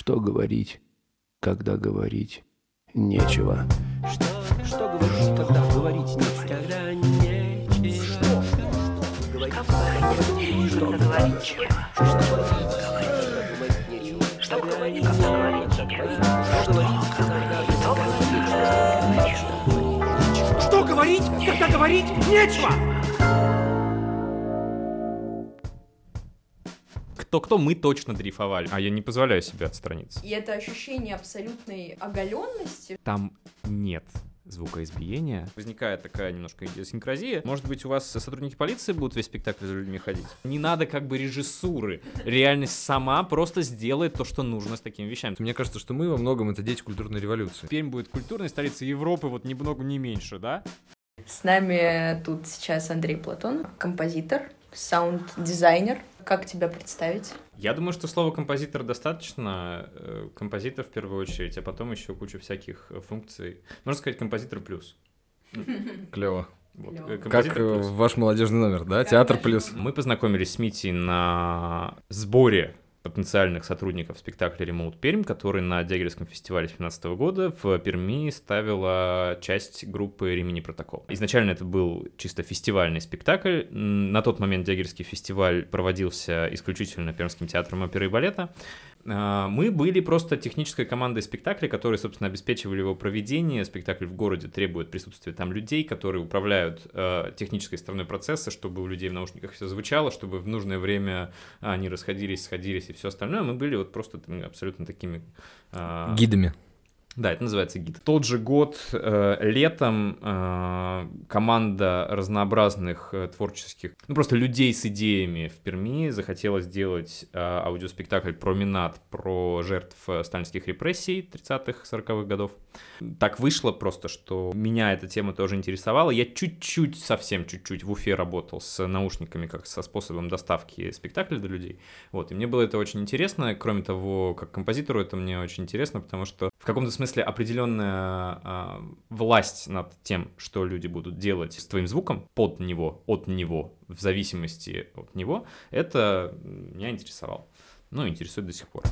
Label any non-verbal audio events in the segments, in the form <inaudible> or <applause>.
Что говорить, когда говорить нечего? Что, что говорить, когда говорить нечего? Когда нечего. Что? Что говорить? Что говорить? Что говорить? Что говорить? Что говорить, когда говорить нечего? Кто-кто, мы точно дрейфовали. А я не позволяю себе отстраниться. И это ощущение абсолютной оголенности. Там нет звукоизбиения. Возникает такая немножко идиосинкразия. Может быть, у вас сотрудники полиции будут весь спектакль за людьми ходить? Не надо как бы режиссуры. Реальность сама просто сделает то, что нужно с такими вещами. Мне кажется, что мы во многом это дети культурной революции. Пермь будет культурной столицей Европы, вот ни много, ни меньше, да? С нами тут сейчас Андрей Платон, композитор, саунд-дизайнер. Как тебя представить? Я думаю, что слово композитор достаточно. Э, Композитор в первую очередь, а потом еще куча всяких э, функций. Можно сказать композитор плюс. <laughs> Клево. Вот, э, Как плюс. ваш молодежный номер, да? Как Театр наш- плюс. Мы познакомились с Митей на сборе потенциальных сотрудников спектакля «Ремоут Пермь», который на Дягилевском фестивале 2015 года в Перми ставила часть группы «Ремени Протокол». Изначально это был чисто фестивальный спектакль. На тот момент Дягилевский фестиваль проводился исключительно Пермским театром оперы и балета. А, Мы были просто технической командой спектакля, которые, собственно, обеспечивали его проведение. Спектакль в городе требует присутствия там людей, которые управляют э, технической стороной процесса, чтобы у людей в наушниках все звучало, чтобы в нужное время они расходились, сходились и все остальное. Мы были вот просто там абсолютно такими... а, Гидами. Да, это называется гид. Тот же год э, летом э, команда разнообразных э, творческих, ну просто людей с идеями в Перми захотела сделать э, аудиоспектакль «Променад» про жертв э, сталинских репрессий 30-х, 40-х годов. Так вышло просто, что меня эта тема тоже интересовала. Я чуть-чуть, совсем чуть-чуть в Уфе работал с наушниками, как со способом доставки спектакля до людей. Вот, и мне было это очень интересно. Кроме того, как композитору это мне очень интересно, потому что в каком-то смысле определенная а, власть над тем, что люди будут делать с твоим звуком, под него, от него, в зависимости от него, это меня интересовало. Ну, интересует до сих пор.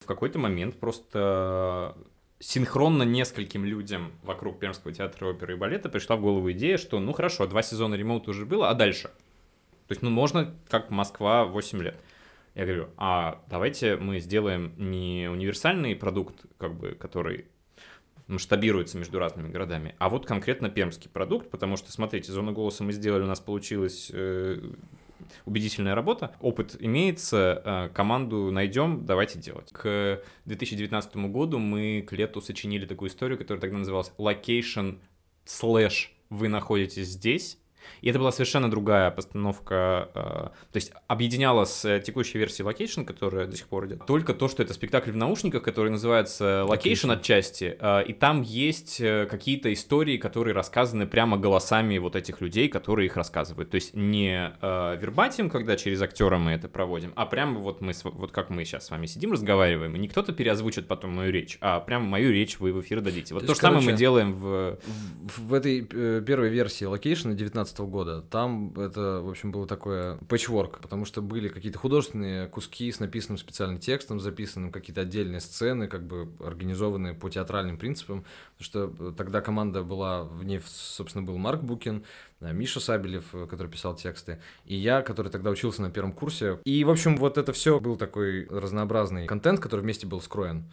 В какой-то момент просто синхронно нескольким людям вокруг Пермского театра оперы и балета пришла в голову идея, что ну хорошо, два сезона ремоута уже было, а дальше? То есть, ну, можно, как Москва, 8 лет. Я говорю, а давайте мы сделаем не универсальный продукт, как бы, который масштабируется между разными городами, а вот конкретно пермский продукт, потому что, смотрите, зону голоса мы сделали, у нас получилась э, убедительная работа, опыт имеется, э, команду найдем, давайте делать. К 2019 году мы к лету сочинили такую историю, которая тогда называлась Location слэш вы находитесь здесь, и это была совершенно другая постановка, э, то есть объединяла с э, текущей версией Location, которая до сих пор идет, только то, что это спектакль в наушниках, который называется Location, отчасти, э, и там есть какие-то истории, которые рассказаны прямо голосами вот этих людей, которые их рассказывают. То есть не вербатим, когда через актера мы это проводим, а прямо вот мы, вот как мы сейчас с вами сидим, разговариваем, и не кто-то переозвучит потом мою речь, а прямо мою речь вы в эфир дадите. Вот То то, же самое мы короче, делаем в... В, в этой э, первой версии Location 19 года, там это, в общем, было такое пэтчворк, потому что были какие-то художественные куски с написанным специальным текстом, записанным какие-то отдельные сцены, как бы организованные по театральным принципам, потому что э, тогда команда была, в ней, собственно, был Марк Букин, э, Миша Сабелев, э, который писал тексты, и я, который тогда учился на первом курсе. И, в общем, вот это все был такой разнообразный контент, который вместе был скроен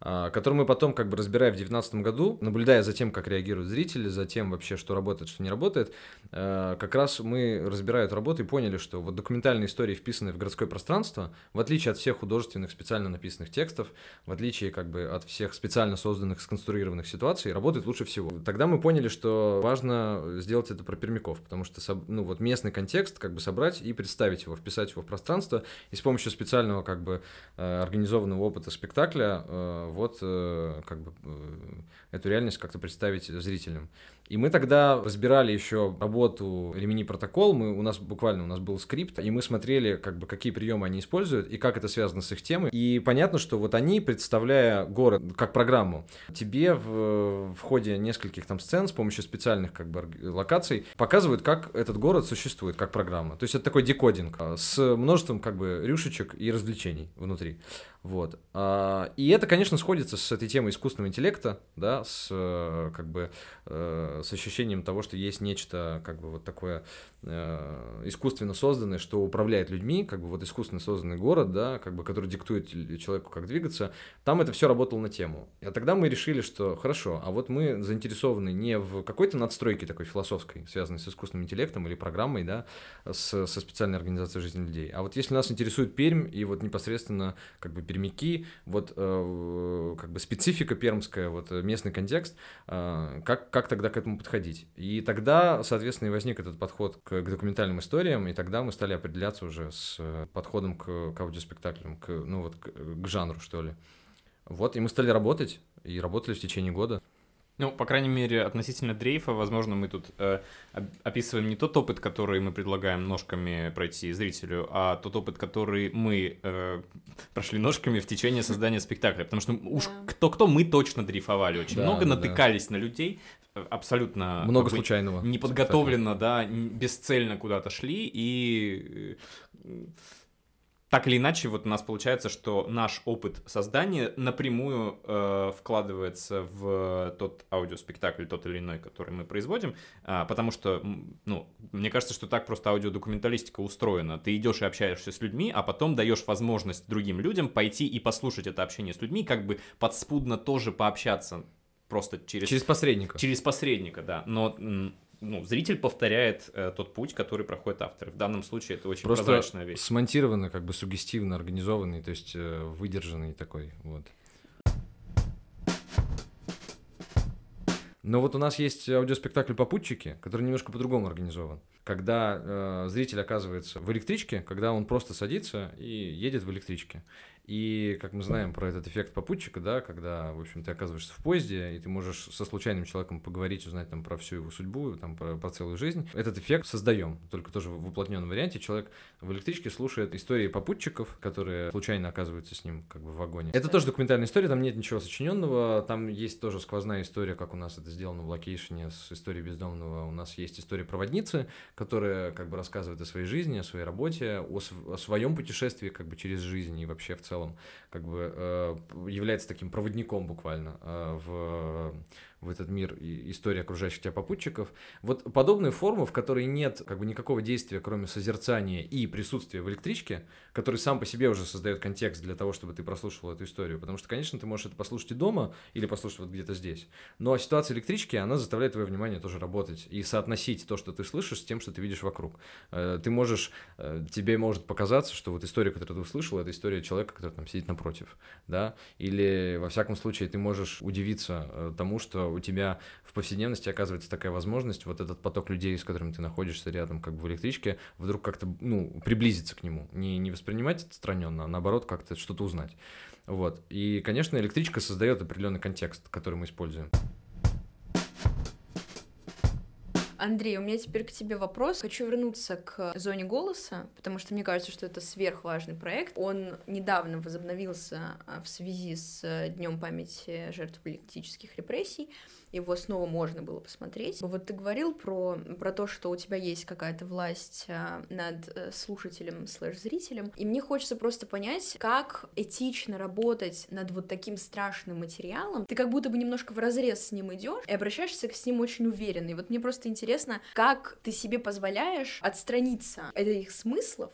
который мы потом как бы разбирая в 2019 году, наблюдая за тем, как реагируют зрители, за тем вообще, что работает, что не работает, э, как раз мы, разбирая эту работу, и поняли, что вот документальные истории, вписанные в городское пространство, в отличие от всех художественных, специально написанных текстов, в отличие как бы от всех специально созданных, сконструированных ситуаций, работает лучше всего. Тогда мы поняли, что важно сделать это про пермяков, потому что ну, вот местный контекст как бы собрать и представить его, вписать его в пространство, и с помощью специального как бы э, организованного опыта спектакля э, вот э, как бы э, эту реальность как-то представить зрителям. И мы тогда разбирали еще работу Ремени протокол, мы, у нас буквально у нас был скрипт, и мы смотрели, как бы, какие приемы они используют и как это связано с их темой. И понятно, что вот они, представляя город как программу, тебе в, в ходе нескольких там сцен с помощью специальных как бы локаций показывают, как этот город существует как программа. То есть это такой декодинг с множеством как бы рюшечек и развлечений внутри. Вот. А, И это, конечно, сходится с этой темой искусственного интеллекта, да, с э, как бы э, с ощущением того, что есть нечто как бы вот такое искусственно созданное, что управляет людьми, как бы вот искусственно созданный город, да, как бы который диктует человеку, как двигаться. Там это все работало на тему. И тогда мы решили, что хорошо, а вот мы заинтересованы не в какой-то надстройке такой философской, связанной с искусственным интеллектом или программой, да, с, со специальной организацией жизни людей. А вот если нас интересует Пермь и вот непосредственно как бы пермяки, вот э, как бы специфика пермская, вот э, местный контекст, э, как, как тогда к этому подходить? И тогда, соответственно, и возник этот подход к, к документальным историям, и тогда мы стали определяться уже с э, подходом к, к аудиоспектаклям, к, ну вот к, к жанру, что ли. Вот, и мы стали работать, и работали в течение года. Ну, по крайней мере, относительно дрейфа, возможно, мы тут э, описываем не тот опыт, который мы предлагаем ножками пройти зрителю, а тот опыт, который мы э, прошли ножками в течение создания спектакля. Потому что уж Да. кто-кто, мы точно дрейфовали очень Да, много, да, да. натыкались на людей, э, абсолютно Много как бы случайного. неподготовленно, да, н- бесцельно куда-то шли, и э, так или иначе, вот у нас получается, что наш опыт создания напрямую э, вкладывается в тот аудиоспектакль, тот или иной, который мы производим, а, потому что, ну, мне кажется, что так просто аудиодокументалистика устроена. Ты идешь и общаешься с людьми, а потом даешь возможность другим людям пойти и послушать это общение с людьми, как бы подспудно тоже пообщаться просто через Через посредника. Через посредника, да. Но ну, зритель повторяет э, тот путь, который проходит автор. В данном случае это очень Просто прозрачная вещь. смонтированный, как бы сугестивно организованный, то есть э, выдержанный такой, вот. Но вот у нас есть аудиоспектакль «Попутчики», который немножко по-другому организован. Когда э, зритель оказывается в электричке, когда он просто садится и едет в электричке. И, как мы знаем про этот эффект попутчика, да, когда, в общем, ты оказываешься в поезде, и ты можешь со случайным человеком поговорить, узнать там про всю его судьбу, там про, про целую жизнь. Этот эффект создаем, только тоже в уплотненном варианте. Человек в электричке слушает истории попутчиков, которые случайно оказываются с ним как бы в вагоне. Это тоже документальная история, там нет ничего сочиненного, там есть тоже сквозная история, как у нас это сделано в локейшене с историей бездомного. У нас есть история проводницы, которая как бы рассказывает о своей жизни, о своей работе, о, св- о своем путешествии как бы через жизнь и вообще в целом как бы э, является таким проводником буквально э, в, в этот мир и истории окружающих тебя попутчиков. Вот подобную форму, в которой нет как бы никакого действия, кроме созерцания и присутствия в электричке, который сам по себе уже создает контекст для того, чтобы ты прослушал эту историю. Потому что, конечно, ты можешь это послушать и дома или послушать вот где-то здесь. Но ситуация электрички, она заставляет твое внимание тоже работать и соотносить то, что ты слышишь, с тем, что ты видишь вокруг. Э, Ты можешь, э, тебе может показаться, что вот история, которую ты услышал, это история человека, который там сидит напротив, да, или во всяком случае ты можешь удивиться э, тому, что у тебя в повседневности оказывается такая возможность, вот этот поток людей, с которыми ты находишься рядом, как бы в электричке, вдруг как-то, ну, приблизиться к нему, не, не воспринимать отстраненно, а наоборот как-то что-то узнать. Вот. И, конечно, электричка создает определенный контекст, который мы используем. Андрей, у меня теперь к тебе вопрос. Хочу вернуться к зоне голоса, потому что мне кажется, что это сверхважный проект. Он недавно возобновился а, в связи с э, Днем памяти жертв политических репрессий. Его снова можно было посмотреть. Вот ты говорил про, про то, что у тебя есть какая-то власть а, над э, слушателем слэш-зрителем. И мне хочется просто понять, как этично работать над вот таким страшным материалом. Ты как будто бы немножко в разрез с ним идешь и обращаешься с ним очень уверенно. И вот мне просто интересно, как ты себе позволяешь отстраниться от этих смыслов,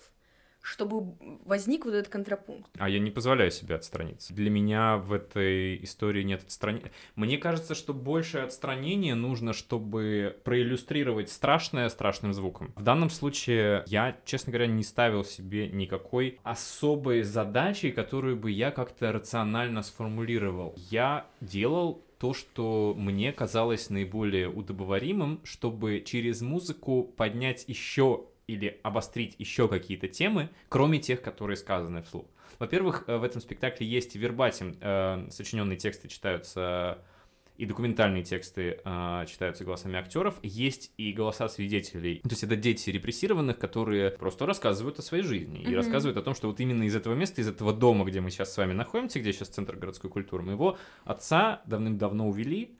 чтобы возник вот этот контрапункт. А я не позволяю себе отстраниться. Для меня в этой истории нет отстранения. Мне кажется, что большее отстранение нужно, чтобы проиллюстрировать страшное страшным звуком. В данном случае я, честно говоря, не ставил себе никакой особой задачи, которую бы я как-то рационально сформулировал. Я делал то, что мне казалось наиболее удобоваримым, чтобы через музыку поднять еще или обострить еще какие-то темы, кроме тех, которые сказаны вслух. Во-первых, э, в этом спектакле есть вербатим, э, сочиненные тексты читаются и документальные тексты э, читаются голосами актеров, есть и голоса свидетелей. То есть это дети репрессированных, которые просто рассказывают о своей жизни и Мгм. рассказывают о том, что вот именно из этого места, из этого дома, где мы сейчас с вами находимся, где сейчас центр городской культуры, моего отца давным-давно увели.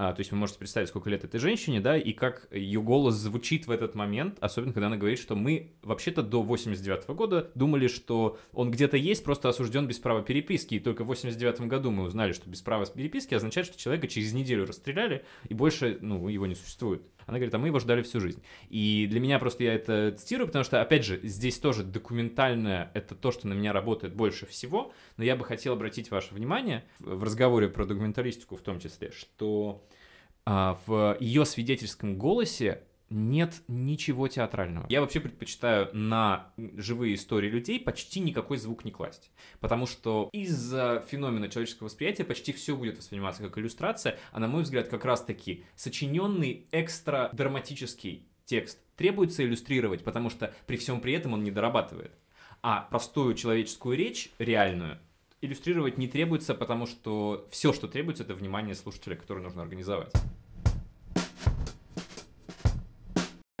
А, то есть вы можете представить, сколько лет этой женщине, да, и как ее голос звучит в этот момент, особенно когда она говорит, что мы вообще-то до 89 года думали, что он где-то есть, просто осужден без права переписки, и только в 89 году мы узнали, что без права переписки означает, что человека через неделю расстреляли, и больше, ну, его не существует. Она говорит, а мы его ждали всю жизнь. И для меня просто я это цитирую, потому что, опять же, здесь тоже документальное, это то, что на меня работает больше всего, но я бы хотел обратить ваше внимание в разговоре про документалистику в том числе, что а, в ее свидетельском голосе нет ничего театрального. Я вообще предпочитаю на живые истории людей почти никакой звук не класть. Потому что из-за феномена человеческого восприятия почти все будет восприниматься как иллюстрация, а на мой взгляд как раз-таки сочиненный экстра драматический текст требуется иллюстрировать, потому что при всем при этом он не дорабатывает. А простую человеческую речь, реальную, иллюстрировать не требуется, потому что все, что требуется, это внимание слушателя, которое нужно организовать.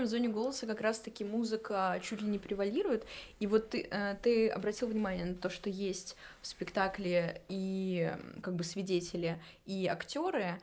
В зоне голоса как раз-таки музыка чуть ли не превалирует. И вот ты, э, ты обратил внимание на то, что есть в спектакле и как бы свидетели, и актеры.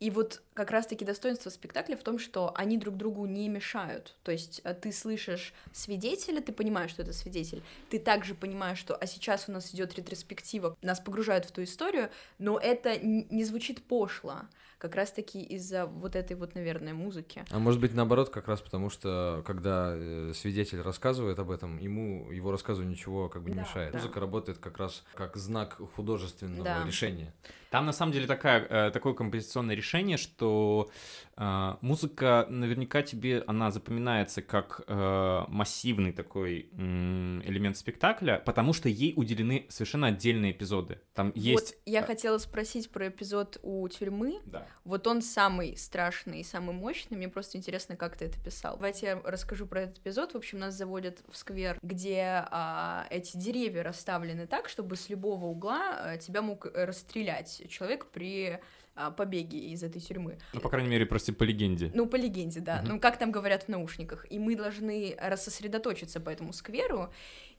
И вот как раз-таки достоинство спектакля в том, что они друг другу не мешают. То есть э, ты слышишь свидетеля, ты понимаешь, что это свидетель. Ты также понимаешь, что а сейчас у нас идет ретроспектива, нас погружают в ту историю, но это не звучит пошло. Как раз-таки из-за вот этой вот, наверное, музыки. А может быть наоборот, как раз потому, что когда э, свидетель рассказывает об этом, ему его рассказу ничего как бы не Да, мешает. да. Музыка работает как раз как знак художественного Да. решения. Там на самом деле такая, э, такое композиционное решение, что э, музыка наверняка тебе, она запоминается как э, массивный такой элемент спектакля, потому что ей уделены совершенно отдельные эпизоды. Там есть... Вот я хотела спросить про эпизод у тюрьмы. Да. Вот он самый страшный и самый мощный. Мне просто интересно, как ты это писал. Давайте я расскажу про этот эпизод. В общем, нас заводят в сквер, где а, эти деревья расставлены так, чтобы с любого угла а, тебя мог э, расстрелять человек при а, побеге из этой тюрьмы. Ну, по крайней мере, просто по легенде. Ну, по легенде, да. Мгм. Ну, как там говорят в наушниках. И мы должны рассосредоточиться по этому скверу.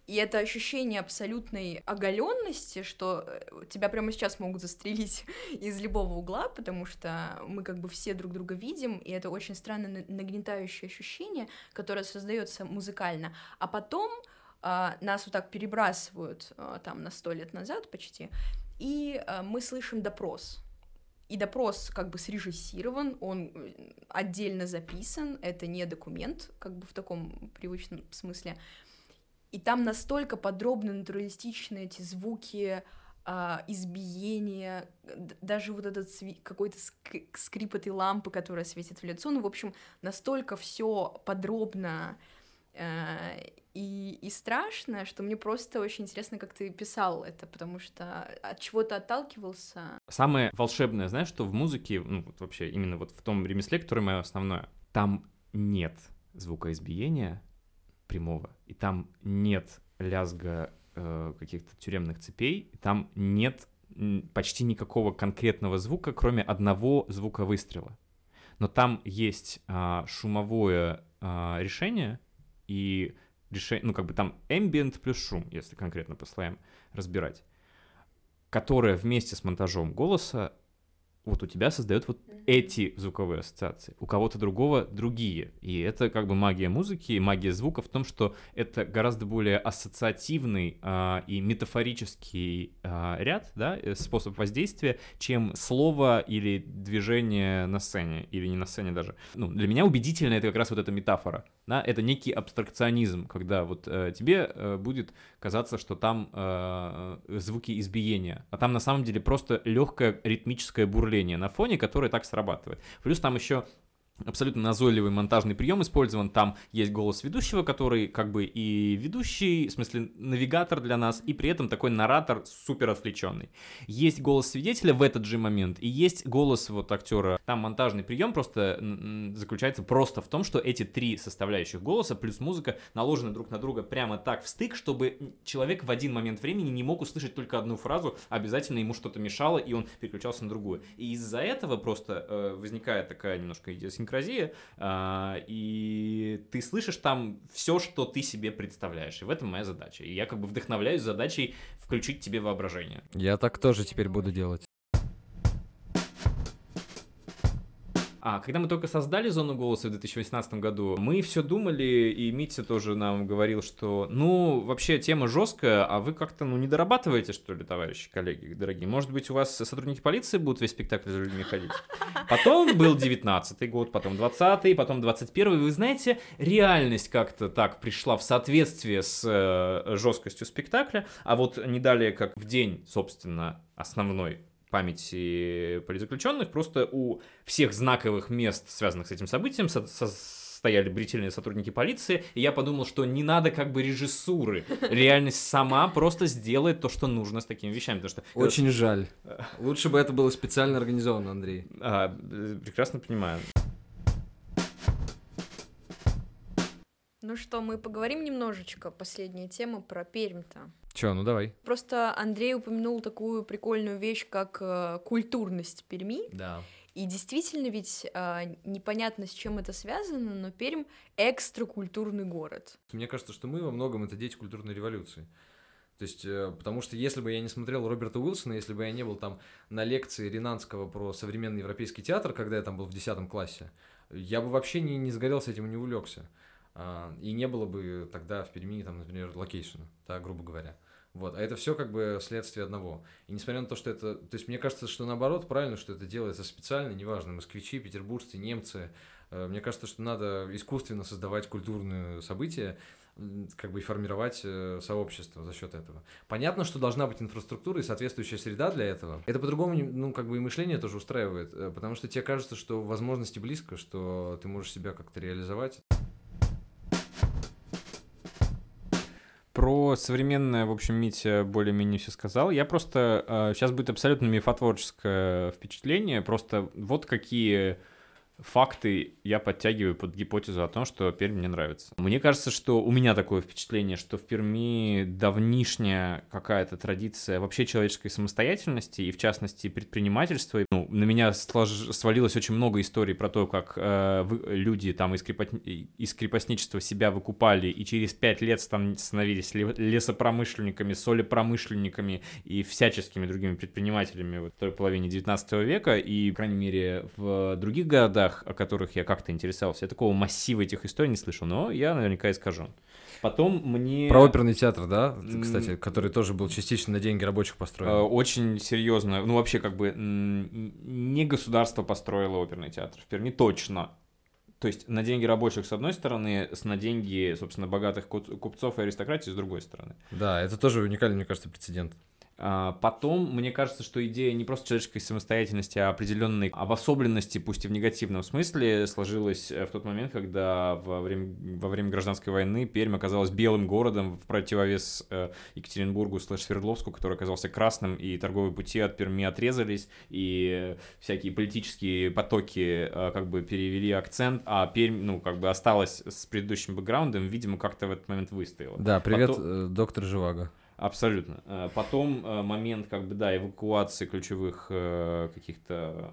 И это ощущение абсолютной оголенности, что э, тебя прямо сейчас могут застрелить <laughs> из любого угла, потому что мы как бы все друг друга видим, и это очень странное на- нагнетающее ощущение, которое создается музыкально. А потом а, нас вот так перебрасывают а, там на сто лет назад почти, и а, мы слышим допрос. И допрос как бы срежиссирован, он э, отдельно записан, это не документ, как бы в таком привычном смысле. И там настолько подробно, натуралистичны эти звуки, а, избиения, даже вот этот сви- какой-то ск- скрип этой лампы, которая светит в лицо, ну, в общем, настолько все подробно э, и, и страшно, что мне просто очень интересно, как ты писал это, потому что от чего-то отталкивался. Самое волшебное, знаешь, что в музыке, ну, вот вообще именно вот в том ремесле, которое мое основное, там нет звукоизбиения прямого, и там нет лязга э, каких-то тюремных цепей, и там нет почти никакого конкретного звука, кроме одного звука выстрела. Но там есть а, шумовое а, решение, и решение, ну, как бы там ambient плюс шум, если конкретно по слоям разбирать, которое вместе с монтажом голоса вот у тебя создает вот эти звуковые ассоциации, у кого-то другого другие. И это как бы магия музыки и магия звука в том, что это гораздо более ассоциативный а, и метафорический а, ряд, да, э, способ воздействия, чем слово или движение на сцене, или не на сцене даже. Ну, для меня убедительно это как раз вот эта метафора, да, это некий абстракционизм, когда вот э, тебе э, будет казаться, что там э, звуки избиения, а там на самом деле просто легкое ритмическое бурление на фоне, которое так срабатывает. Плюс там еще абсолютно назойливый монтажный прием использован. Там есть голос ведущего, который как бы и ведущий, в смысле навигатор для нас, и при этом такой наратор супер отвлеченный. Есть голос свидетеля в этот же момент, и есть голос вот актера. Там монтажный прием просто заключается просто в том, что эти три составляющих голоса плюс музыка наложены друг на друга прямо так в стык, чтобы человек в один момент времени не мог услышать только одну фразу, обязательно ему что-то мешало, и он переключался на другую. И из-за этого просто э, возникает такая немножко идиосинкразия, а, и ты слышишь там все, что ты себе представляешь. И в этом моя задача. И я как бы вдохновляюсь задачей включить тебе воображение. Я так тоже теперь буду делать. А когда мы только создали зону голоса в 2018 году, мы все думали, и Митя тоже нам говорил, что, ну, вообще тема жесткая, а вы как-то, ну, не дорабатываете, что ли, товарищи, коллеги, дорогие? Может быть, у вас сотрудники полиции будут весь спектакль за людьми ходить? Потом был 19 год, потом 20 потом 21 Вы знаете, реальность как-то так пришла в соответствие с э, жесткостью спектакля, а вот не далее, как в день, собственно, основной памяти политзаключенных, просто у всех знаковых мест, связанных с этим событием, со- со- стояли брительные сотрудники полиции, и я подумал, что не надо как бы режиссуры. Реальность сама просто сделает то, что нужно с такими вещами. Потому что Очень жаль. Лучше бы это было специально организовано, Андрей. А, э, прекрасно понимаю. Ну что, мы поговорим немножечко, последняя тема про Пермь-то. Че, ну давай. Просто Андрей упомянул такую прикольную вещь, как э, культурность Перми. Да. И действительно ведь а, непонятно, с чем это связано, но Пермь экстракультурный город. Мне кажется, что мы во многом это дети культурной революции. То есть, э, потому что если бы я не смотрел Роберта Уилсона, если бы я не был там на лекции Ренанского про современный европейский театр, когда я там был в 10 классе, я бы вообще не, не сгорелся этим и не увлекся. А, И не было бы тогда в Перми, там, например, локейшена, да, грубо говоря. Вот, а это все как бы следствие одного. И несмотря на то, что это... То есть мне кажется, что наоборот правильно, что это делается специально, неважно, москвичи, петербуржцы, немцы. Э, Мне кажется, что надо искусственно создавать культурные события, как бы и формировать э, сообщество за счет этого. Понятно, что должна быть инфраструктура и соответствующая среда для этого. Это по-другому, ну, как бы и мышление тоже устраивает, э, потому что тебе кажется, что возможности близко, что ты можешь себя как-то реализовать. Про современное, в общем, Митя более-менее все сказал. Я просто... сейчас будет абсолютно мифотворческое впечатление. Просто вот какие факты я подтягиваю под гипотезу о том, что Пермь мне нравится. Мне кажется, что у меня такое впечатление, что в Перми давнишняя какая-то традиция вообще человеческой самостоятельности и, в частности, предпринимательства. Ну, на меня слож- свалилось очень много историй про то, как э, вы- люди там из, крепот- из крепостничества себя выкупали и через пять лет стан- становились ле- лесопромышленниками, солепромышленниками и всяческими другими предпринимателями во второй половине 19 века. И, по крайней мере, в других городах, о которых я как-то интересовался, я такого массива этих историй не слышал, но я наверняка искажен. Потом мне... Про оперный театр, да, кстати, который тоже был частично на деньги рабочих Э, построен. Очень серьезно, ну вообще как бы не государство построило оперный театр в Перми, точно. То есть на деньги рабочих с одной стороны, с на деньги, собственно, богатых куп- купцов и аристократии с другой стороны. Да, это тоже уникальный, мне кажется, прецедент. А, Потом, мне кажется, что идея не просто человеческой самостоятельности, а определенной обособленности, пусть и в негативном смысле, сложилась э, в тот момент, когда во время, во время гражданской войны Пермь оказалась белым городом в противовес э, Екатеринбургу слэш Свердловску, который оказался красным, и торговые пути от Перми отрезались, и всякие политические потоки э, как бы перевели акцент, а Пермь, ну, как бы осталась с предыдущим бэкграундом, видимо, как-то в этот момент выстояла. Да, привет, Потом- доктор Живаго. Абсолютно. Э, Потом э, момент, как бы, да, эвакуации ключевых э, каких-то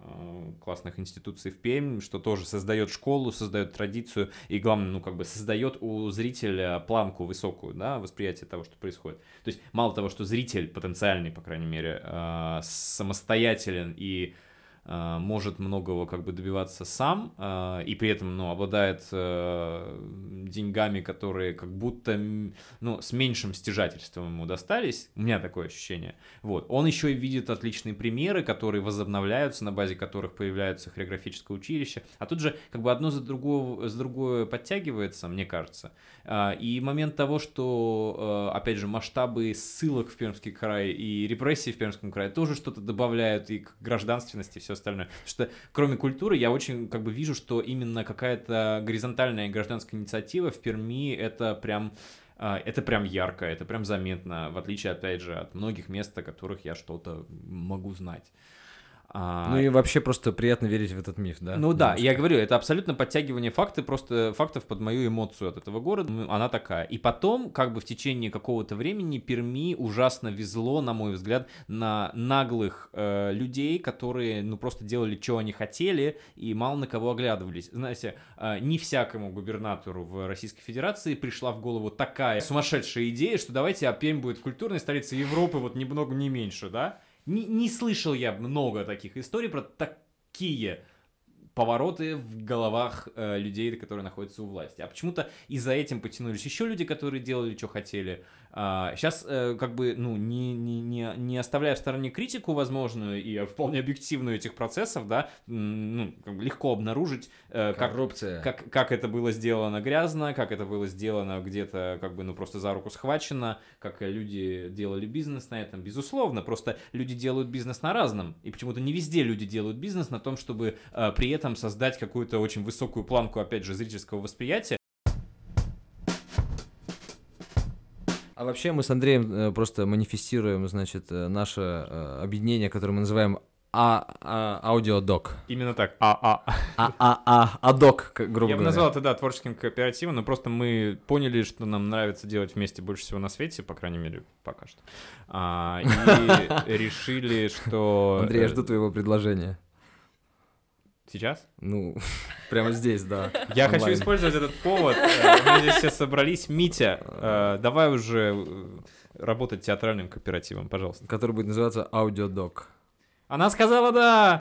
классных институций в Пермь, что тоже создает школу, создает традицию и, главное, ну, как бы создает у зрителя планку высокую, да, восприятие того, что происходит. То есть, мало того, что зритель потенциальный, по крайней мере, самостоятелен и может многого как бы добиваться сам э, и при этом ну обладает э, деньгами которые как будто ну с меньшим стяжательством ему достались. У меня такое ощущение. Вот. Он еще и видит отличные примеры которые возобновляются на базе которых появляются хореографическое училище. А тут же как бы одно за другое за другое подтягивается мне кажется. А, и момент того что э, опять же масштабы ссылок в Пермский край и репрессии в Пермском крае тоже что-то добавляют и к гражданственности все все остальное. Потому что кроме культуры я очень как бы вижу, что именно какая-то горизонтальная гражданская инициатива в Перми это прям а, это прям ярко, это прям заметно, в отличие, опять же, от многих мест, о которых я что-то могу знать. А, Ну и вообще просто приятно верить в этот миф, да? ну да, Немножко. я говорю, это абсолютно подтягивание факты, просто фактов под мою эмоцию от этого города, ну, она такая. И потом, как бы в течение какого-то времени Перми ужасно везло, на мой взгляд, на наглых э, людей, которые, ну, просто делали, что они хотели, и мало на кого оглядывались. Знаете, э, не всякому губернатору в Российской Федерации пришла в голову такая сумасшедшая идея, что давайте, а Пермь будет культурной столицей Европы, вот ни много, ни меньше, да? Не, не слышал я много таких историй про такие повороты в головах э, людей, которые находятся у власти. А почему-то и за этим потянулись еще люди, которые делали, что хотели. А, сейчас, э, как бы, ну, не, не, не, не оставляя в стороне критику возможную и вполне объективную этих процессов, да, ну, как бы легко обнаружить, э, как, Коррупция. как, как это было сделано грязно, как это было сделано где-то, как бы, ну, просто за руку схвачено, как люди делали бизнес на этом, безусловно, просто люди делают бизнес на разном, и почему-то не везде люди делают бизнес на том, чтобы э, при этом создать какую-то очень высокую планку, опять же, зрительского восприятия. А вообще мы с Андреем э, просто манифестируем, значит, э, наше э, объединение, которое мы называем а, а, аудиодок. Именно так. А-а. А, а, а, адок, как, грубо Я бы назвал это, да, творческим кооперативом, но просто мы поняли, что нам нравится делать вместе больше всего на свете, по крайней мере, пока что. А, и <laughs> решили, что... Андрей, я жду твоего предложения. Сейчас? Ну, <laughs> прямо здесь, да. Я хочу использовать этот повод. Э, Мы здесь все собрались. Митя, э, давай уже э, работать театральным кооперативом, пожалуйста. Который будет называться аудиодок. Она сказала да!